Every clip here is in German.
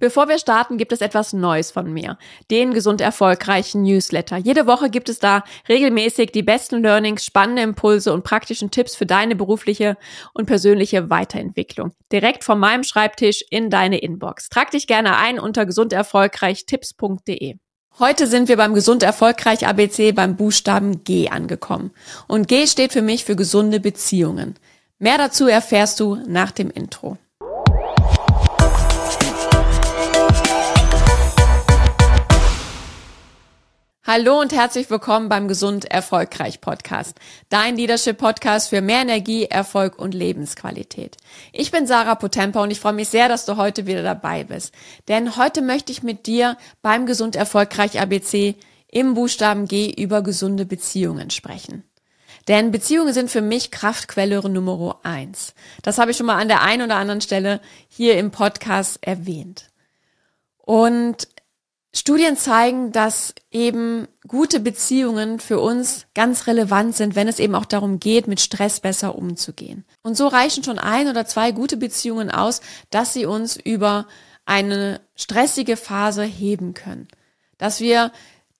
Bevor wir starten, gibt es etwas Neues von mir. Den gesund erfolgreichen Newsletter. Jede Woche gibt es da regelmäßig die besten Learnings, spannende Impulse und praktischen Tipps für deine berufliche und persönliche Weiterentwicklung. Direkt von meinem Schreibtisch in deine Inbox. Trag dich gerne ein unter gesunderfolgreichtipps.de. Heute sind wir beim Gesund Erfolgreich ABC beim Buchstaben G angekommen. Und G steht für mich für gesunde Beziehungen. Mehr dazu erfährst du nach dem Intro. Hallo und herzlich willkommen beim Gesund Erfolgreich Podcast. Dein Leadership Podcast für mehr Energie, Erfolg und Lebensqualität. Ich bin Sarah Potempa und ich freue mich sehr, dass du heute wieder dabei bist. Denn heute möchte ich mit dir beim Gesund Erfolgreich ABC im Buchstaben G über gesunde Beziehungen sprechen. Denn Beziehungen sind für mich Kraftquelle Nummer eins. Das habe ich schon mal an der einen oder anderen Stelle hier im Podcast erwähnt. Und Studien zeigen, dass eben gute Beziehungen für uns ganz relevant sind, wenn es eben auch darum geht, mit Stress besser umzugehen. Und so reichen schon ein oder zwei gute Beziehungen aus, dass sie uns über eine stressige Phase heben können. Dass wir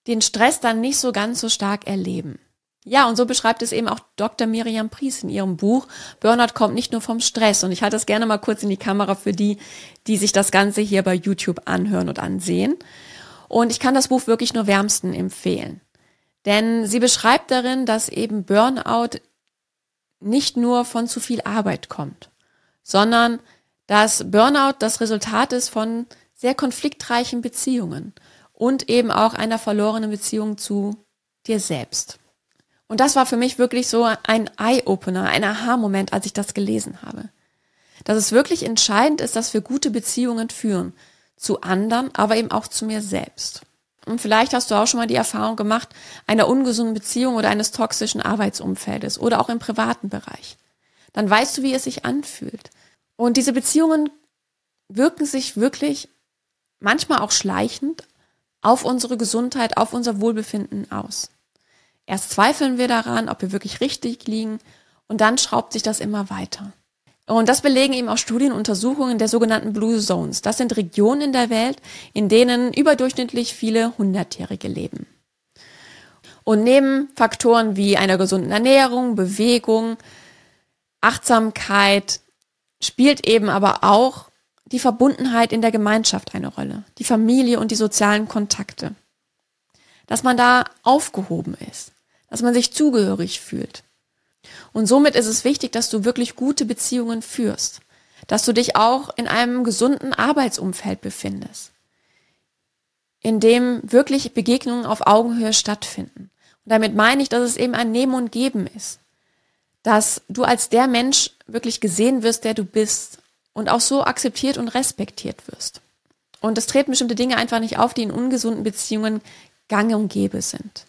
den Stress dann nicht so ganz so stark erleben. Ja, und so beschreibt es eben auch Dr. Miriam Pries in ihrem Buch. Burnout kommt nicht nur vom Stress. Und ich halte es gerne mal kurz in die Kamera für die, die sich das Ganze hier bei YouTube anhören und ansehen. Und ich kann das Buch wirklich nur wärmsten empfehlen. Denn sie beschreibt darin, dass eben Burnout nicht nur von zu viel Arbeit kommt, sondern dass Burnout das Resultat ist von sehr konfliktreichen Beziehungen und eben auch einer verlorenen Beziehung zu dir selbst. Und das war für mich wirklich so ein Eye-Opener, ein Aha-Moment, als ich das gelesen habe. Dass es wirklich entscheidend ist, dass wir gute Beziehungen führen, zu anderen, aber eben auch zu mir selbst. Und vielleicht hast du auch schon mal die Erfahrung gemacht einer ungesunden Beziehung oder eines toxischen Arbeitsumfeldes oder auch im privaten Bereich. Dann weißt du, wie es sich anfühlt. Und diese Beziehungen wirken sich wirklich manchmal auch schleichend auf unsere Gesundheit, auf unser Wohlbefinden aus. Erst zweifeln wir daran, ob wir wirklich richtig liegen und dann schraubt sich das immer weiter. Und das belegen eben auch Studienuntersuchungen der sogenannten Blue Zones. Das sind Regionen in der Welt, in denen überdurchschnittlich viele Hundertjährige leben. Und neben Faktoren wie einer gesunden Ernährung, Bewegung, Achtsamkeit spielt eben aber auch die Verbundenheit in der Gemeinschaft eine Rolle, die Familie und die sozialen Kontakte. Dass man da aufgehoben ist, dass man sich zugehörig fühlt, und somit ist es wichtig, dass du wirklich gute Beziehungen führst, dass du dich auch in einem gesunden Arbeitsumfeld befindest, in dem wirklich Begegnungen auf Augenhöhe stattfinden. Und damit meine ich, dass es eben ein Nehmen und Geben ist, dass du als der Mensch wirklich gesehen wirst, der du bist und auch so akzeptiert und respektiert wirst. Und es treten bestimmte Dinge einfach nicht auf, die in ungesunden Beziehungen gang und gäbe sind.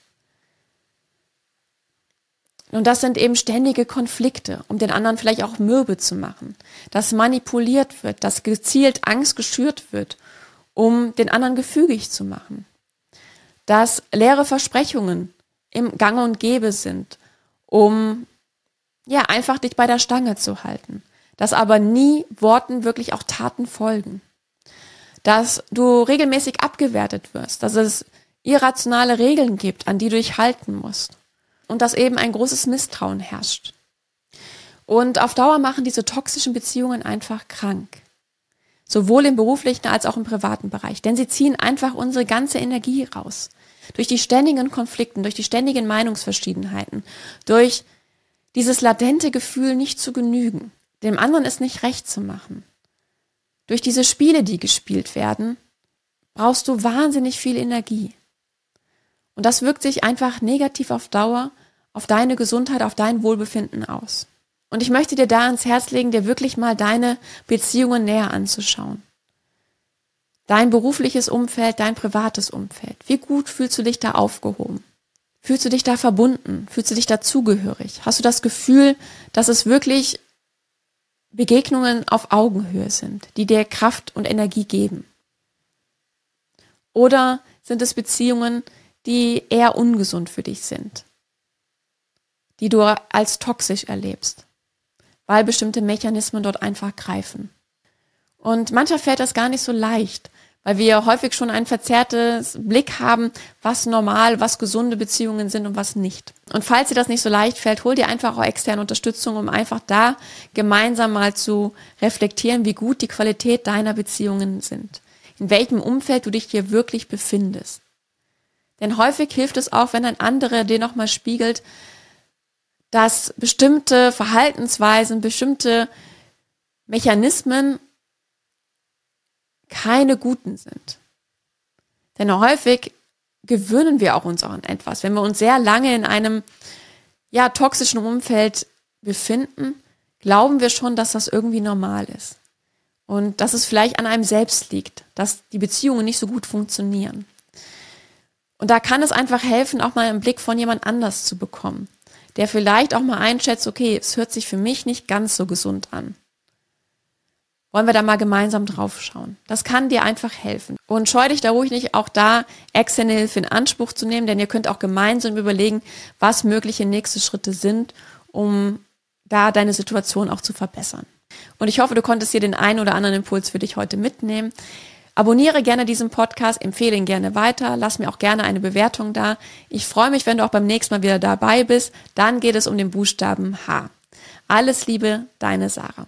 Und das sind eben ständige Konflikte, um den anderen vielleicht auch mürbe zu machen. Dass manipuliert wird, dass gezielt Angst geschürt wird, um den anderen gefügig zu machen. Dass leere Versprechungen im Gange und Gebe sind, um ja einfach dich bei der Stange zu halten. Dass aber nie Worten wirklich auch Taten folgen. Dass du regelmäßig abgewertet wirst, dass es irrationale Regeln gibt, an die du dich halten musst und dass eben ein großes Misstrauen herrscht. Und auf Dauer machen diese toxischen Beziehungen einfach krank. Sowohl im beruflichen als auch im privaten Bereich. Denn sie ziehen einfach unsere ganze Energie raus. Durch die ständigen Konflikten, durch die ständigen Meinungsverschiedenheiten, durch dieses latente Gefühl, nicht zu genügen, dem anderen es nicht recht zu machen. Durch diese Spiele, die gespielt werden, brauchst du wahnsinnig viel Energie. Und das wirkt sich einfach negativ auf Dauer auf deine Gesundheit, auf dein Wohlbefinden aus. Und ich möchte dir da ans Herz legen, dir wirklich mal deine Beziehungen näher anzuschauen. Dein berufliches Umfeld, dein privates Umfeld. Wie gut fühlst du dich da aufgehoben? Fühlst du dich da verbunden? Fühlst du dich da zugehörig? Hast du das Gefühl, dass es wirklich Begegnungen auf Augenhöhe sind, die dir Kraft und Energie geben? Oder sind es Beziehungen, die eher ungesund für dich sind? Die du als toxisch erlebst, weil bestimmte Mechanismen dort einfach greifen. Und mancher fällt das gar nicht so leicht, weil wir häufig schon ein verzerrtes Blick haben, was normal, was gesunde Beziehungen sind und was nicht. Und falls dir das nicht so leicht fällt, hol dir einfach auch externe Unterstützung, um einfach da gemeinsam mal zu reflektieren, wie gut die Qualität deiner Beziehungen sind. In welchem Umfeld du dich hier wirklich befindest. Denn häufig hilft es auch, wenn ein anderer dir nochmal spiegelt, dass bestimmte Verhaltensweisen, bestimmte Mechanismen keine guten sind. Denn häufig gewöhnen wir auch uns an etwas. Wenn wir uns sehr lange in einem ja, toxischen Umfeld befinden, glauben wir schon, dass das irgendwie normal ist. Und dass es vielleicht an einem selbst liegt, dass die Beziehungen nicht so gut funktionieren. Und da kann es einfach helfen, auch mal einen Blick von jemand anders zu bekommen, der vielleicht auch mal einschätzt, okay, es hört sich für mich nicht ganz so gesund an. Wollen wir da mal gemeinsam drauf schauen? Das kann dir einfach helfen. Und scheu dich da ruhig nicht, auch da externe Hilfe in Anspruch zu nehmen, denn ihr könnt auch gemeinsam überlegen, was mögliche nächste Schritte sind, um da deine Situation auch zu verbessern. Und ich hoffe, du konntest hier den einen oder anderen Impuls für dich heute mitnehmen. Abonniere gerne diesen Podcast, empfehle ihn gerne weiter, lass mir auch gerne eine Bewertung da. Ich freue mich, wenn du auch beim nächsten Mal wieder dabei bist. Dann geht es um den Buchstaben H. Alles Liebe, deine Sarah.